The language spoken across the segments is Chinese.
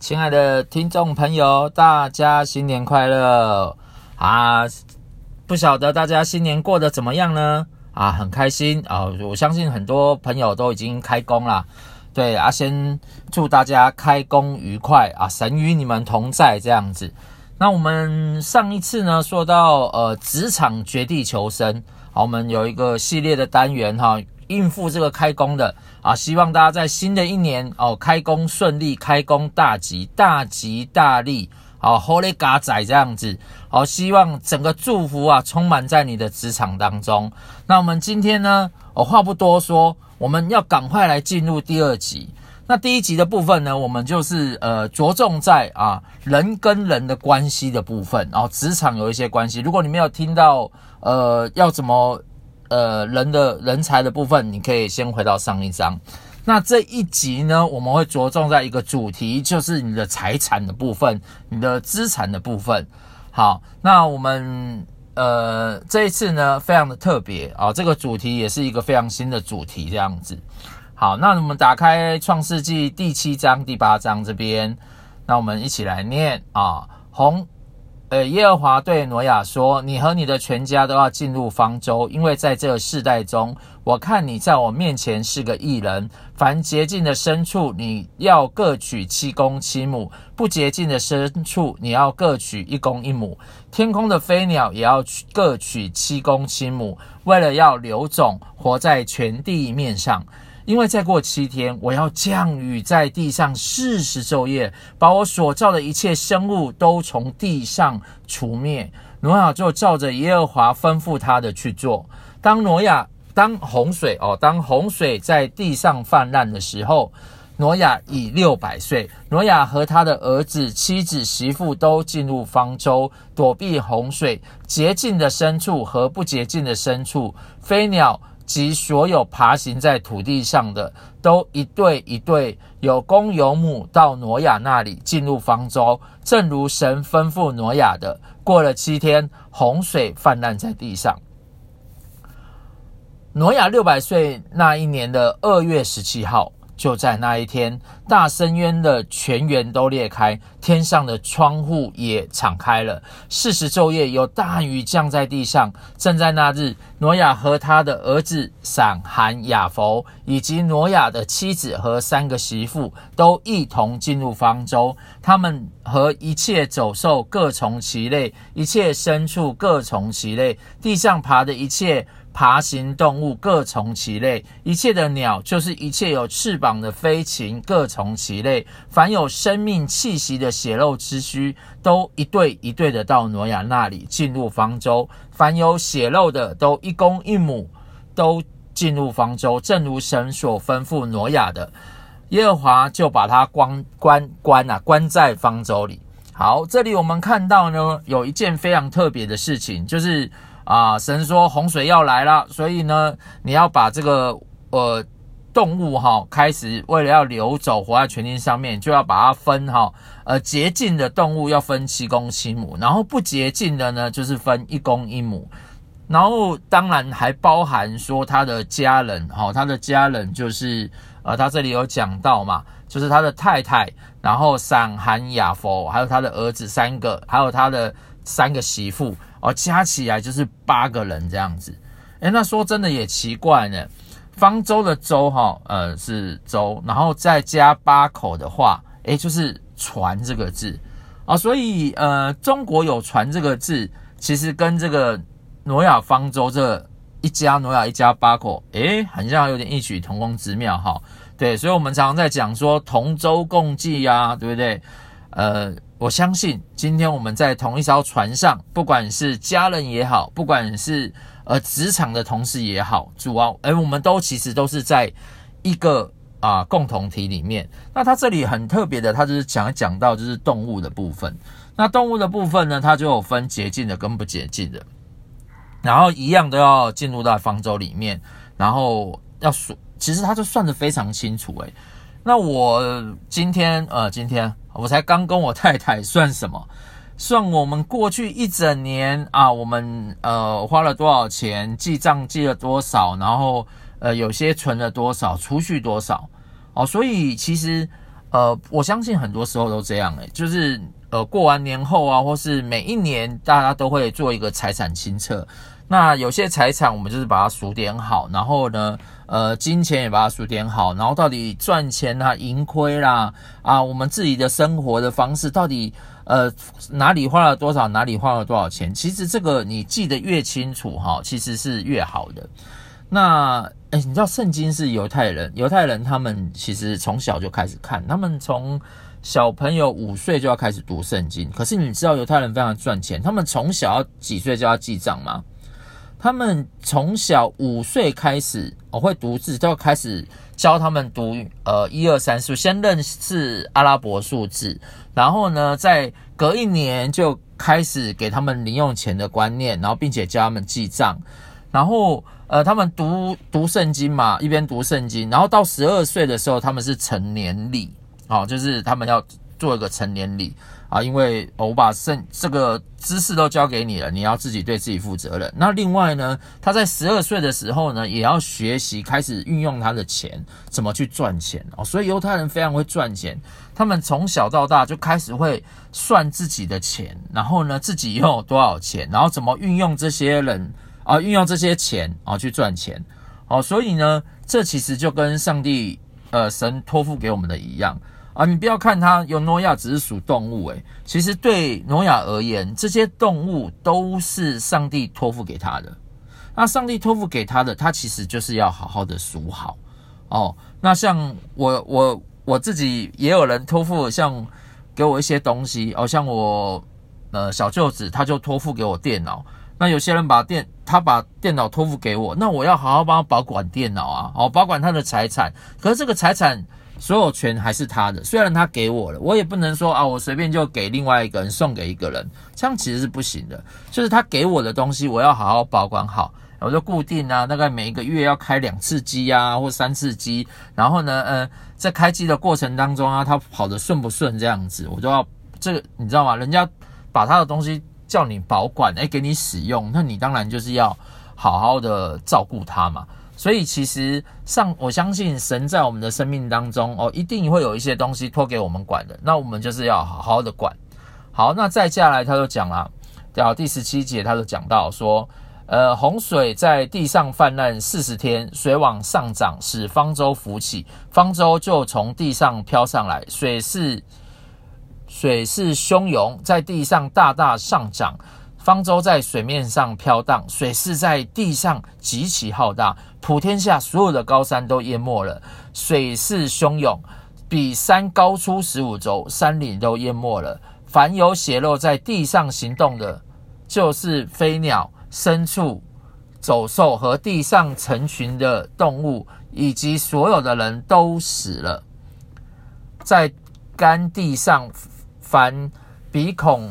亲爱的听众朋友，大家新年快乐啊！不晓得大家新年过得怎么样呢？啊，很开心啊！我相信很多朋友都已经开工了。对啊，先祝大家开工愉快啊！神与你们同在，这样子。那我们上一次呢，说到呃，职场绝地求生，好，我们有一个系列的单元哈。应付这个开工的啊，希望大家在新的一年哦，开工顺利，开工大吉，大吉大利，好，Holy God 仔这样子，好，希望整个祝福啊，充满在你的职场当中。那我们今天呢，我话不多说，我们要赶快来进入第二集。那第一集的部分呢，我们就是呃，着重在啊人跟人的关系的部分，然后职场有一些关系。如果你没有听到呃，要怎么。呃，人的人才的部分，你可以先回到上一章。那这一集呢，我们会着重在一个主题，就是你的财产的部分，你的资产的部分。好，那我们呃这一次呢，非常的特别啊，这个主题也是一个非常新的主题，这样子。好，那我们打开创世纪第七章、第八章这边，那我们一起来念啊，红。呃，耶和华对挪亚说：“你和你的全家都要进入方舟，因为在这个世代中，我看你在我面前是个义人。凡洁净的牲畜，你要各取七公七母；不洁净的牲畜，你要各取一公一母。天空的飞鸟也要各取七公七母，为了要留种，活在全地面上。”因为再过七天，我要降雨在地上四十昼夜，把我所造的一切生物都从地上除灭。挪亚就照着耶和华吩咐他的去做。当挪亚当洪水哦，当洪水在地上泛滥的时候，挪亚已六百岁。挪亚和他的儿子、妻子、媳妇都进入方舟，躲避洪水。洁净的牲畜和不洁净的牲畜，飞鸟。及所有爬行在土地上的，都一对一对，有公有母，到挪亚那里进入方舟，正如神吩咐挪亚的。过了七天，洪水泛滥在地上。挪亚六百岁那一年的二月十七号。就在那一天，大深渊的泉源都裂开，天上的窗户也敞开了。四十昼夜有大雨降在地上。正在那日，挪亚和他的儿子闪、含、雅弗，以及挪亚的妻子和三个媳妇，都一同进入方舟。他们和一切走兽各从其类，一切牲畜各从其类，地上爬的一切。爬行动物各从其类，一切的鸟就是一切有翅膀的飞禽各从其类，凡有生命气息的血肉之躯，都一对一对的到挪亚那里进入方舟。凡有血肉的，都一公一母，都进入方舟，正如神所吩咐挪亚的。耶和华就把他关关关啊关在方舟里。好，这里我们看到呢，有一件非常特别的事情，就是。啊！神说洪水要来了，所以呢，你要把这个呃动物哈、开始为了要流走，活在全地上面，就要把它分哈、呃，洁净的动物要分七公七母，然后不洁净的呢，就是分一公一母。然后当然还包含说他的家人哈、哦，他的家人就是呃，他这里有讲到嘛，就是他的太太，然后闪、含、雅弗，还有他的儿子三个，还有他的三个媳妇。哦，加起来就是八个人这样子。诶，那说真的也奇怪呢。方舟的舟哈，呃是舟，然后再加八口的话，诶，就是船这个字啊。所以呃，中国有船这个字，其实跟这个挪亚方舟这一家挪亚一家八口，诶，好像有点异曲同工之妙哈。对，所以我们常常在讲说同舟共济呀，对不对？呃。我相信今天我们在同一艘船上，不管是家人也好，不管是呃职场的同事也好，主要哎，我们都其实都是在一个啊、共同体里面。那它这里很特别的，它就是讲讲到就是动物的部分。那动物的部分呢，它就有分洁净的跟不洁净的，然后一样都要进入到方舟里面，然后要数，其实它就算得非常清楚诶。那我今天呃，今天我才刚跟我太太算什么？算我们过去一整年啊，我们呃花了多少钱，记账记了多少，然后呃有些存了多少，储蓄多少哦。所以其实呃，我相信很多时候都这样诶、就是呃过完年后啊，或是每一年大家都会做一个财产清册。那有些财产我们就是把它数点好，然后呢，呃，金钱也把它数点好，然后到底赚钱啦、盈亏啦，啊，我们自己的生活的方式到底呃哪里花了多少，哪里花了多少钱，其实这个你记得越清楚哈，其实是越好的。那诶，你知道圣经是犹太人，犹太人他们其实从小就开始看，他们从小朋友五岁就要开始读圣经。可是你知道犹太人非常赚钱，他们从小要几岁就要记账吗？他们从小五岁开始，我会读字，就开始教他们读呃一二三四，先认识阿拉伯数字，然后呢，再隔一年就开始给他们零用钱的观念，然后并且教他们记账，然后呃他们读读圣经嘛，一边读圣经，然后到十二岁的时候，他们是成年礼，哦，就是他们要做一个成年礼。啊，因为我把圣这个知识都交给你了，你要自己对自己负责任。那另外呢，他在十二岁的时候呢，也要学习开始运用他的钱，怎么去赚钱哦。所以犹太人非常会赚钱，他们从小到大就开始会算自己的钱，然后呢，自己拥有多少钱，然后怎么运用这些人啊，运用这些钱啊去赚钱哦。所以呢，这其实就跟上帝呃神托付给我们的一样。啊，你不要看他有挪亚只是属动物，诶，其实对挪亚而言，这些动物都是上帝托付给他的。那上帝托付给他的，他其实就是要好好的数好哦。那像我我我自己也有人托付，像给我一些东西，哦，像我呃小舅子他就托付给我电脑。那有些人把电他把电脑托付给我，那我要好好帮他保管电脑啊，哦，保管他的财产。可是这个财产。所有权还是他的，虽然他给我了，我也不能说啊，我随便就给另外一个人送给一个人，这样其实是不行的。就是他给我的东西，我要好好保管好，我就固定啊，大概每一个月要开两次机啊，或三次机，然后呢，呃，在开机的过程当中啊，他跑得顺不顺这样子，我就要这个，你知道吗？人家把他的东西叫你保管，诶，给你使用，那你当然就是要好好的照顾他嘛。所以其实上，我相信神在我们的生命当中哦，一定会有一些东西托给我们管的，那我们就是要好好的管。好，那再下来他就讲了，到第十七节他就讲到说，呃，洪水在地上泛滥四十天，水往上涨，使方舟浮起，方舟就从地上飘上来，水势水势汹涌，在地上大大上涨。方舟在水面上飘荡，水势在地上极其浩大，普天下所有的高山都淹没了。水势汹涌，比山高出十五肘，山岭都淹没了。凡有血肉在地上行动的，就是飞鸟、牲畜、走兽和地上成群的动物，以及所有的人都死了。在干地上，凡鼻孔。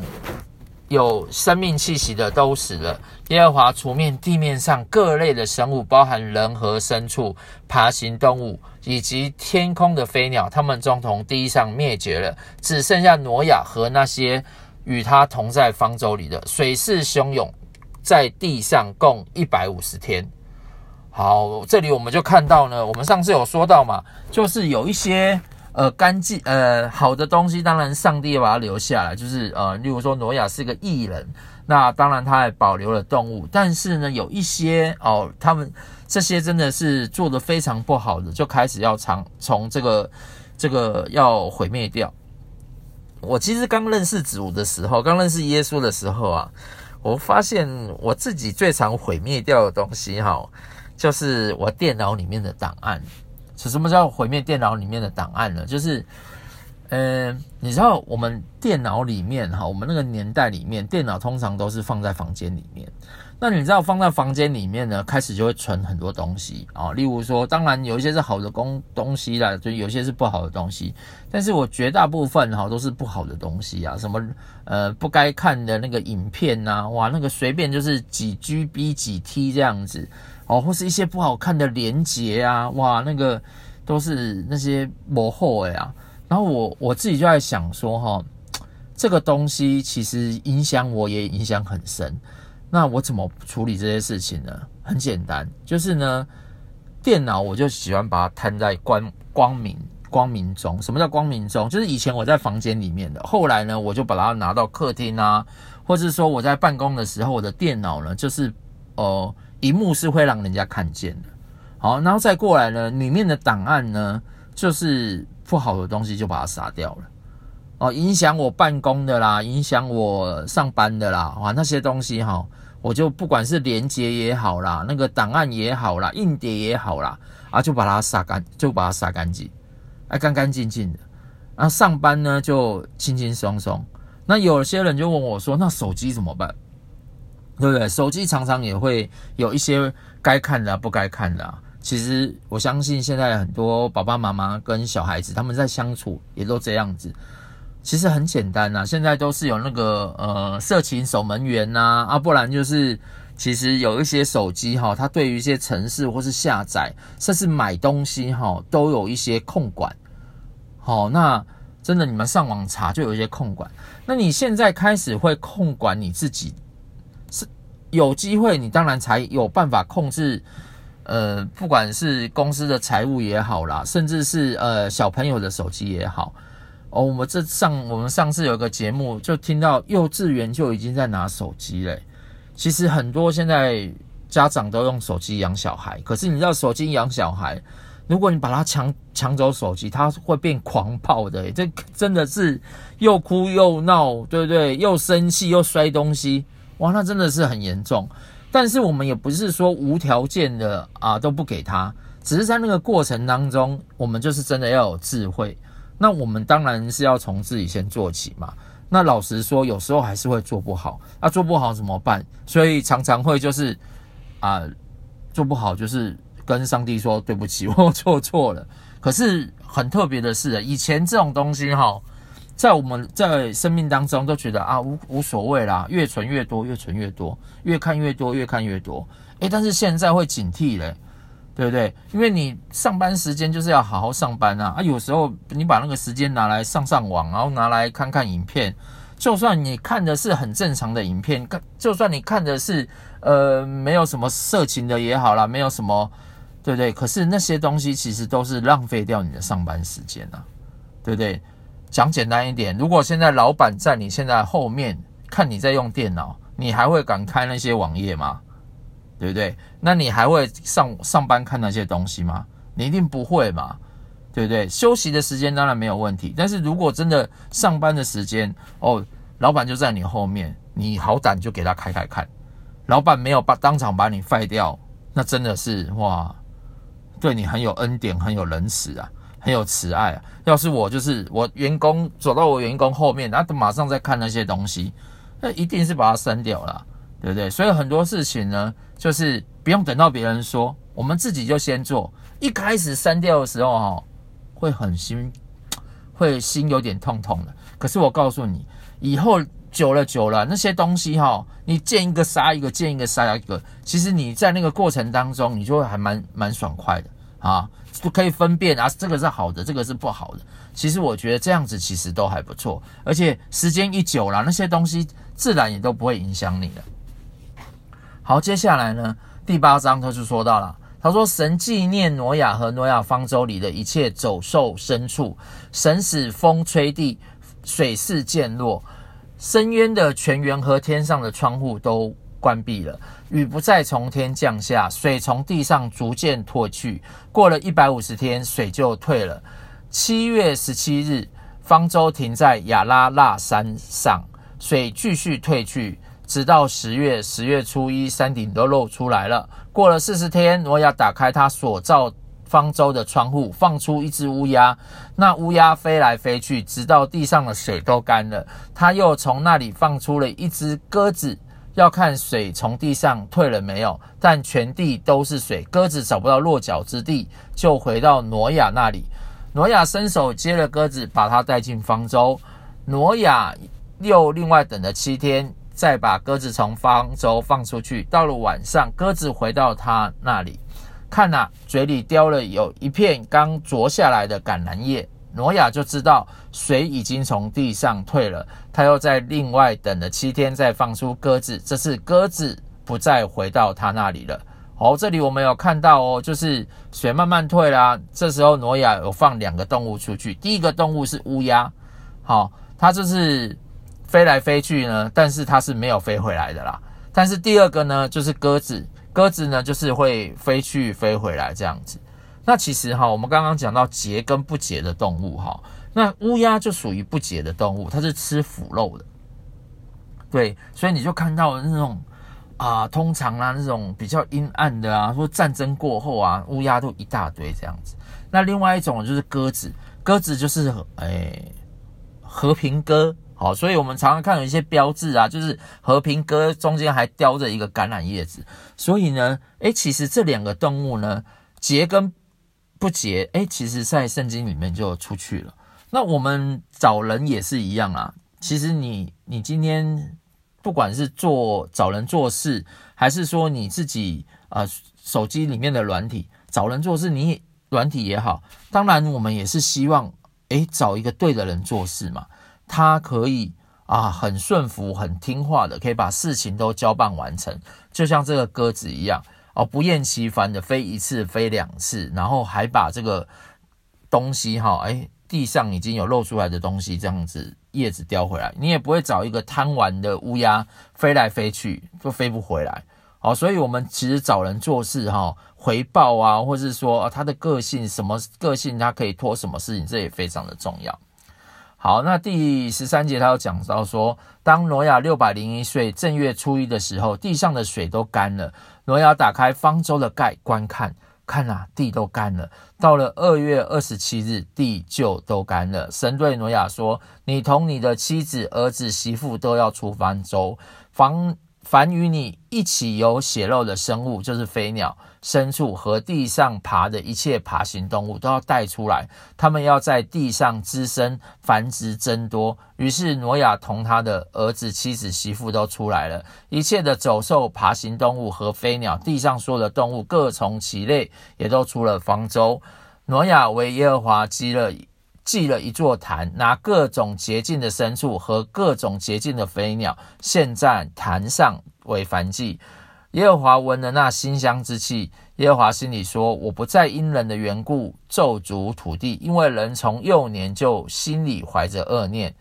有生命气息的都死了。耶和华除灭地面上各类的生物，包含人和牲畜、爬行动物以及天空的飞鸟，他们众从地上灭绝了，只剩下挪亚和那些与他同在方舟里的。水势汹涌，在地上共一百五十天。好，这里我们就看到呢，我们上次有说到嘛，就是有一些。呃，干净呃好的东西，当然上帝要把它留下来，就是呃，例如说挪亚是个义人，那当然他还保留了动物，但是呢，有一些哦，他们这些真的是做得非常不好的，就开始要从从这个这个要毁灭掉。我其实刚认识主的时候，刚认识耶稣的时候啊，我发现我自己最常毁灭掉的东西哈，就是我电脑里面的档案。什么叫毁灭电脑里面的档案呢？就是，嗯、呃，你知道我们电脑里面哈，我们那个年代里面，电脑通常都是放在房间里面。那你知道放在房间里面呢，开始就会存很多东西啊，例如说，当然有一些是好的工东西啦，就有些是不好的东西。但是我绝大部分哈都是不好的东西啊，什么呃不该看的那个影片呐，哇，那个随便就是几 GB 几 T 这样子。哦，或是一些不好看的连结啊，哇，那个都是那些模后哎啊。然后我我自己就在想说，哈，这个东西其实影响我也影响很深。那我怎么处理这些事情呢？很简单，就是呢，电脑我就喜欢把它摊在光光明光明中。什么叫光明中？就是以前我在房间里面的，后来呢，我就把它拿到客厅啊，或者说我在办公的时候，我的电脑呢，就是呃，一幕是会让人家看见的。好，然后再过来呢，里面的档案呢，就是不好的东西就把它杀掉了。哦，影响我办公的啦，影响我上班的啦，哇，那些东西哈，我就不管是连接也好啦，那个档案也好啦，硬碟也好啦，啊，就把它杀干，就把它杀干净，啊，干干净净的。然后上班呢就轻轻松松。那有些人就问我说，那手机怎么办？对不对？手机常常也会有一些该看的、不该看的。其实我相信现在很多爸爸妈妈跟小孩子他们在相处也都这样子。其实很简单呐、啊，现在都是有那个呃色情守门员呐，啊，不然就是其实有一些手机哈，它对于一些程式或是下载，甚至买东西哈，都有一些控管。好，那真的你们上网查就有一些控管。那你现在开始会控管你自己，有机会，你当然才有办法控制。呃，不管是公司的财务也好啦，甚至是呃小朋友的手机也好。哦，我们这上我们上次有个节目，就听到幼稚园就已经在拿手机嘞。其实很多现在家长都用手机养小孩，可是你知道手机养小孩，如果你把他抢抢走手机，他会变狂暴的。这真的是又哭又闹，对不对？又生气又摔东西，哇，那真的是很严重。但是我们也不是说无条件的啊都不给他，只是在那个过程当中，我们就是真的要有智慧。那我们当然是要从自己先做起嘛。那老实说，有时候还是会做不好。那做不好怎么办？所以常常会就是啊，做不好就是跟上帝说对不起，我做错了。可是很特别的是，以前这种东西哈，在我们在生命当中都觉得啊无无所谓啦，越存越多，越存越多，越看越多，越看越多。诶，但是现在会警惕嘞。对不对？因为你上班时间就是要好好上班啊！啊，有时候你把那个时间拿来上上网，然后拿来看看影片，就算你看的是很正常的影片，就算你看的是呃没有什么色情的也好啦，没有什么，对不对？可是那些东西其实都是浪费掉你的上班时间啊，对不对？讲简单一点，如果现在老板在你现在后面看你在用电脑，你还会敢开那些网页吗？对不对？那你还会上上班看那些东西吗？你一定不会嘛，对不对？休息的时间当然没有问题，但是如果真的上班的时间哦，老板就在你后面，你好胆就给他开开看，老板没有把当场把你废掉，那真的是哇，对你很有恩典，很有仁慈啊，很有慈爱啊。要是我就是我员工走到我员工后面，他马上在看那些东西，那一定是把它删掉了。对不对？所以很多事情呢，就是不用等到别人说，我们自己就先做。一开始删掉的时候，哈，会很心，会心有点痛痛的。可是我告诉你，以后久了久了，那些东西哈，你见一个杀一个，见一个杀一个。其实你在那个过程当中，你就会还蛮蛮爽快的啊，就可以分辨啊，这个是好的，这个是不好的。其实我觉得这样子其实都还不错，而且时间一久了，那些东西自然也都不会影响你了。好，接下来呢，第八章他就说到了，他说神纪念挪亚和挪亚方舟里的一切走兽牲畜，神使风吹地，水势渐落，深渊的泉源和天上的窗户都关闭了，雨不再从天降下，水从地上逐渐退去。过了一百五十天，水就退了。七月十七日，方舟停在亚拉腊山上，水继续退去。直到十月，十月初一，山顶都露出来了。过了四十天，挪亚打开他所造方舟的窗户，放出一只乌鸦。那乌鸦飞来飞去，直到地上的水都干了。他又从那里放出了一只鸽子，要看水从地上退了没有。但全地都是水，鸽子找不到落脚之地，就回到挪亚那里。挪亚伸手接了鸽子，把它带进方舟。挪亚又另外等了七天。再把鸽子从方舟放出去。到了晚上，鸽子回到他那里，看呐，嘴里叼了有一片刚啄下来的橄榄叶。挪亚就知道水已经从地上退了。他又在另外等了七天，再放出鸽子。这次鸽子不再回到他那里了。哦，这里我们有看到哦，就是水慢慢退啦。这时候挪亚有放两个动物出去，第一个动物是乌鸦，好，它就是飞来飞去呢，但是它是没有飞回来的啦。但是第二个呢，就是鸽子，鸽子呢就是会飞去飞回来这样子。那其实哈，我们刚刚讲到结跟不结的动物哈，那乌鸦就属于不结的动物，它是吃腐肉的。对，所以你就看到那种。啊，通常啊，那种比较阴暗的啊，说战争过后啊，乌鸦都一大堆这样子。那另外一种就是鸽子，鸽子就是哎和平鸽，好，所以我们常常看有一些标志啊，就是和平鸽中间还叼着一个橄榄叶子。所以呢，哎，其实这两个动物呢，结跟不结，哎，其实在圣经里面就出去了。那我们找人也是一样啊，其实你你今天。不管是做找人做事，还是说你自己啊、手机里面的软体找人做事，你软体也好，当然我们也是希望诶找一个对的人做事嘛，他可以啊很顺服、很听话的，可以把事情都交办完成，就像这个鸽子一样哦，不厌其烦的飞一次、飞两次，然后还把这个东西哈诶地上已经有露出来的东西，这样子叶子叼回来，你也不会找一个贪玩的乌鸦飞来飞去，就飞不回来。好，所以我们其实找人做事哈，回报啊，或是说他的个性什么个性，他可以托什么事情，这也非常的重要。好，那第十三节他有讲到说，当挪亚六百零一岁正月初一的时候，地上的水都干了，挪亚打开方舟的盖观看。看啊，地都干了。到了二月二十七日，地就都干了。神对挪亚说：“你同你的妻子、儿子、媳妇都要出方舟，房。”凡与你一起有血肉的生物，就是飞鸟、牲畜和地上爬的一切爬行动物，都要带出来。他们要在地上滋生、繁殖、增多。于是挪亚同他的儿子、妻子、媳妇都出来了。一切的走兽、爬行动物和飞鸟，地上所有的动物，各从其类，也都出了方舟。挪亚为耶和华积了。筑了一座坛，拿各种洁净的牲畜和各种洁净的飞鸟献在坛上为燔祭。耶和华闻了那馨香之气，耶和华心里说：“我不再因人的缘故咒诅土地，因为人从幼年就心里怀着恶念。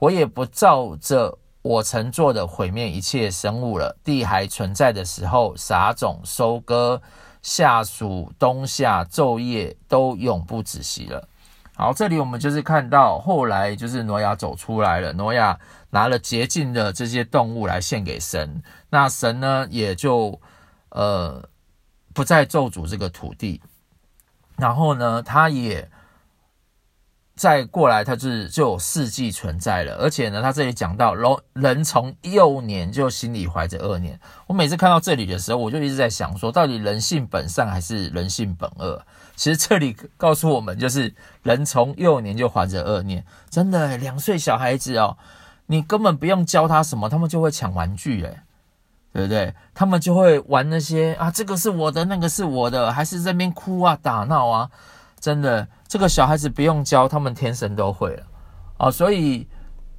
我也不照着我曾做的毁灭一切生物了。地还存在的时候，撒种、收割、夏暑、冬夏，昼夜都永不止息了。”好，这里我们就是看到后来就是挪亚走出来了，挪亚拿了洁净的这些动物来献给神，那神呢也就呃不再咒诅这个土地，然后呢他也。再过来，他是就有四季存在了，而且呢，他这里讲到，人人从幼年就心里怀着恶念。我每次看到这里的时候，我就一直在想说，到底人性本善还是人性本恶？其实这里告诉我们，就是人从幼年就怀着恶念。真的，两岁小孩子哦，你根本不用教他什么，他们就会抢玩具，诶，对不对？他们就会玩那些啊，这个是我的，那个是我的，还是在那边哭啊、打闹啊。真的，这个小孩子不用教，他们天生都会了哦，所以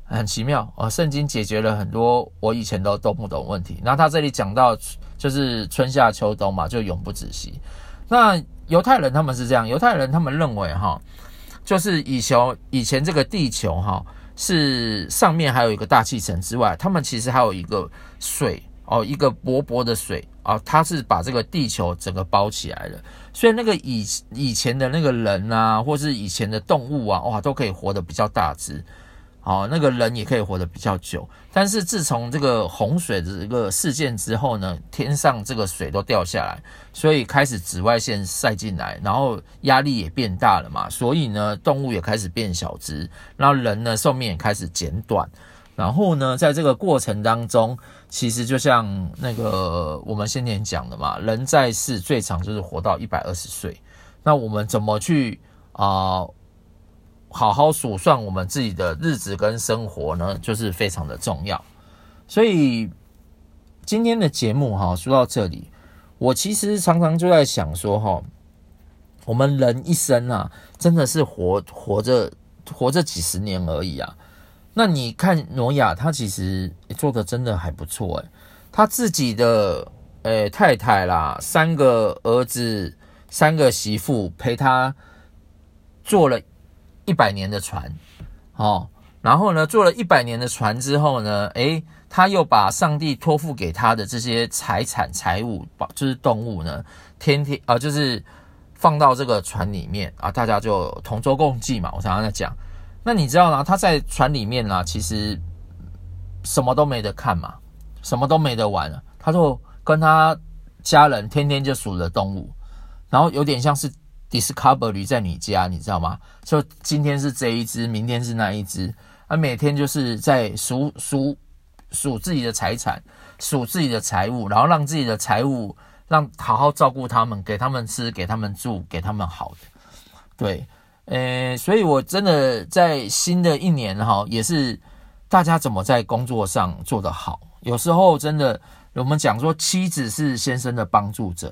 很奇妙哦。圣经解决了很多我以前都都不懂问题。那他这里讲到就是春夏秋冬嘛，就永不止息。那犹太人他们是这样，犹太人他们认为哈，就是以前以前这个地球哈是上面还有一个大气层之外，他们其实还有一个水哦，一个薄薄的水啊，它是把这个地球整个包起来了。所以那个以以前的那个人啊，或是以前的动物啊，哇，都可以活得比较大只，哦，那个人也可以活得比较久。但是自从这个洪水的这个事件之后呢，天上这个水都掉下来，所以开始紫外线晒进来，然后压力也变大了嘛，所以呢，动物也开始变小只，然后人呢寿命也开始减短。然后呢，在这个过程当中，其实就像那个我们先前讲的嘛，人在世最长就是活到一百二十岁。那我们怎么去啊、好好数算我们自己的日子跟生活呢？就是非常的重要。所以今天的节目哈，说到这里，我其实常常就在想说哈，我们人一生啊，真的是活活着活着几十年而已啊。那你看诺亚，他其实做的真的还不错诶，他自己的诶太太啦，三个儿子，三个媳妇陪他做了一百年的船，哦，然后呢，坐了一百年的船之后呢，诶，他又把上帝托付给他的这些财产财物，就是动物呢，天天啊，就是放到这个船里面啊，大家就同舟共济嘛。我常常在讲，那你知道呢？他在船里面呢，其实什么都没得看嘛，什么都没得玩了，他就跟他家人天天就数着动物，然后有点像是 Discovery 在你家，你知道吗？就今天是这一只，明天是那一只，啊，每天就是在数数数自己的财产，数自己的财物，然后让自己的财物。让好好照顾他们，给他们吃，给他们住，给他们好的。对，呃，所以我真的在新的一年哈，也是大家怎么在工作上做得好。有时候真的，我们讲说妻子是先生的帮助者，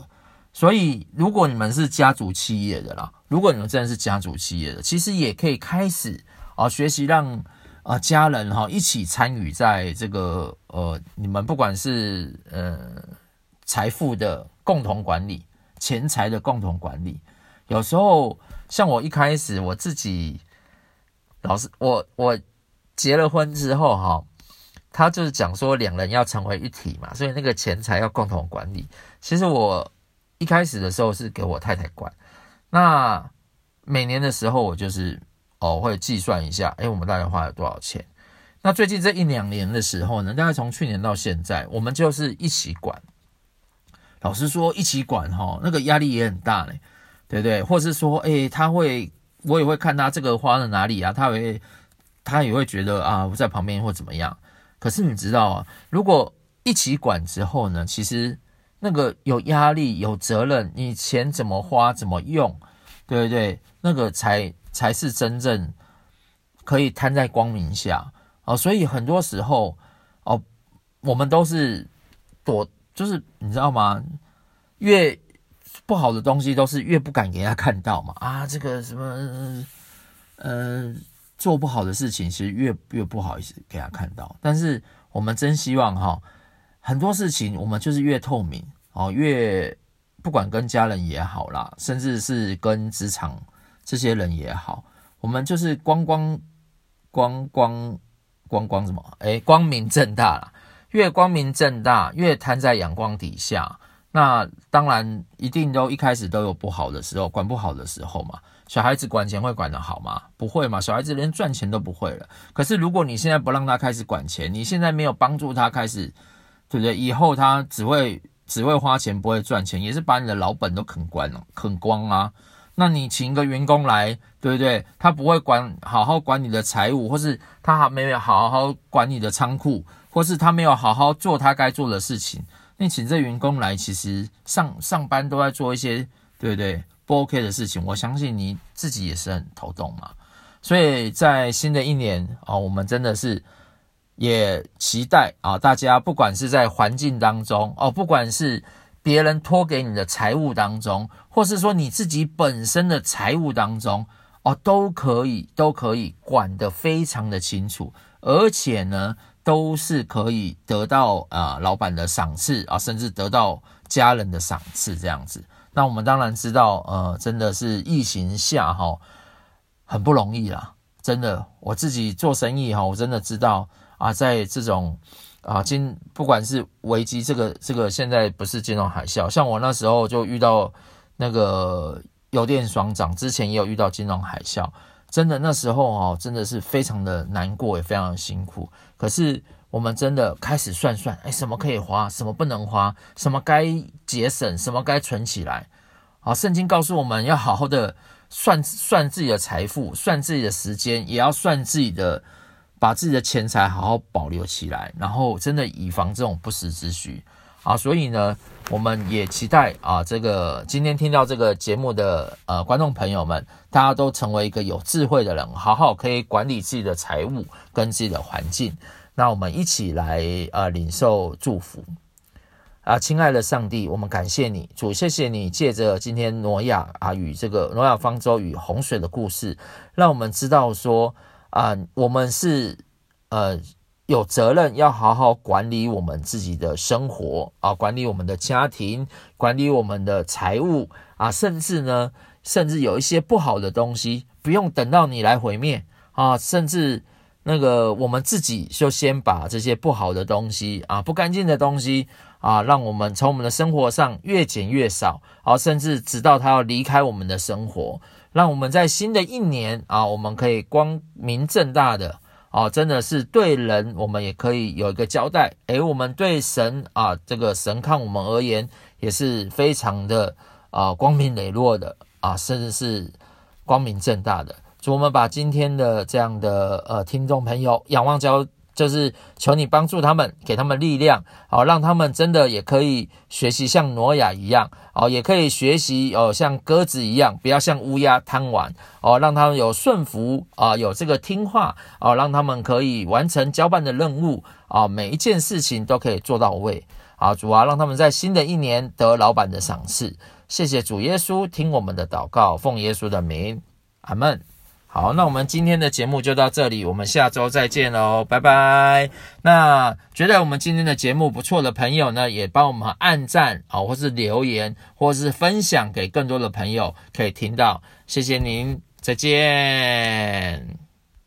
所以如果你们是家族企业的啦，如果你们真的是家族企业的，其实也可以开始啊学习让啊家人哈一起参与在这个呃，你们不管是呃。财富的共同管理，钱财的共同管理，有时候像我一开始我自己，老师，我我结了婚之后哈，他就是讲说两人要成为一体嘛，所以那个钱财要共同管理。其实我一开始的时候是给我太太管，那每年的时候我就是哦会计算一下，哎，我们大概花了多少钱？那最近这一两年的时候呢，大概从去年到现在，我们就是一起管。老实说，一起管哈，那个压力也很大嘞，对不对？或是说，诶，他会，我也会看他这个花在哪里啊，他会，他也会觉得啊，我在旁边或怎么样。可是你知道啊，如果一起管之后呢，其实那个有压力、有责任，你钱怎么花、怎么用，对不对？那个才才是真正可以摊在光明下哦。所以很多时候哦，我们都是躲。就是你知道吗？越不好的东西都是越不敢给他看到嘛。啊，这个什么，呃，做不好的事情，其实越越不好意思给他看到。但是我们真希望哈，很多事情我们就是越透明哦，越不管跟家人也好啦，甚至是跟职场这些人也好，我们就是光光光光光光什么？哎，光明正大啦。越光明正大，越摊在阳光底下，那当然一定都一开始都有不好的时候，管不好的时候嘛。小孩子管钱会管得好吗？不会嘛。小孩子连赚钱都不会了。可是如果你现在不让他开始管钱，你现在没有帮助他开始，对不对？以后他只会只会花钱，不会赚钱，也是把你的老本都啃光了，啃光啊。那你请一个员工来，对不对？他不会管好好管你的财务，或是他还没有好好管你的仓库。或是他没有好好做他该做的事情，那请这员工来，其实上上班都在做一些对不对不 OK 的事情，我相信你自己也是很头痛嘛。所以在新的一年啊，我们真的是也期待啊，大家不管是在环境当中哦，不管是别人托给你的财务当中，或是说你自己本身的财务当中哦，都可以都可以管得非常的清楚，而且呢。都是可以得到啊、老板的赏赐啊，甚至得到家人的赏赐这样子。那我们当然知道，呃，真的是疫情下哈，很不容易啦。真的，我自己做生意哈，我真的知道啊，在这种啊金不管是危机，这个这个现在不是金融海啸，像我那时候就遇到那个油电双涨，之前也有遇到金融海啸。真的那时候哦，真的是非常的难过，也非常的辛苦。可是我们真的开始算算，哎，什么可以花，什么不能花，什么该节省，什么该存起来。好，圣经告诉我们要好好的算算自己的财富，算自己的时间，也要算自己的，把自己的钱财好好保留起来，然后真的以防这种不时之需。啊，所以呢，我们也期待啊，这个今天听到这个节目的呃观众朋友们，大家都成为一个有智慧的人，好好可以管理自己的财务跟自己的环境。那我们一起来呃领受祝福啊，亲爱的上帝，我们感谢你，主，谢谢你借着今天挪亚啊与这个挪亚方舟与洪水的故事，让我们知道说啊，我们是呃。有责任要好好管理我们自己的生活啊，管理我们的家庭，管理我们的财务啊，甚至呢，甚至有一些不好的东西，不用等到你来毁灭啊，甚至那个我们自己就先把这些不好的东西啊，不干净的东西啊，让我们从我们的生活上越减越少啊，甚至直到他要离开我们的生活，让我们在新的一年啊，我们可以光明正大的。啊，真的是对人，我们也可以有一个交代。诶，我们对神啊，这个神看我们而言也是非常的啊光明磊落的啊，甚至是光明正大的。就我们把今天的这样的呃听众朋友仰望交。就是求你帮助他们，给他们力量，好让他们真的也可以学习像挪亚一样，哦，也可以学习哦，像鸽子一样，不要像乌鸦贪玩，哦，让他们有顺服啊，有这个听话，哦，让他们可以完成交办的任务，啊，每一件事情都可以做到位，啊，主啊，让他们在新的一年得老板的赏赐，谢谢主耶稣，听我们的祷告，奉耶稣的名，阿门。好，那我们今天的节目就到这里，我们下周再见喽，拜拜。那觉得我们今天的节目不错的朋友呢，也帮我们按赞啊，或是留言，或是分享给更多的朋友可以听到，谢谢您，再见。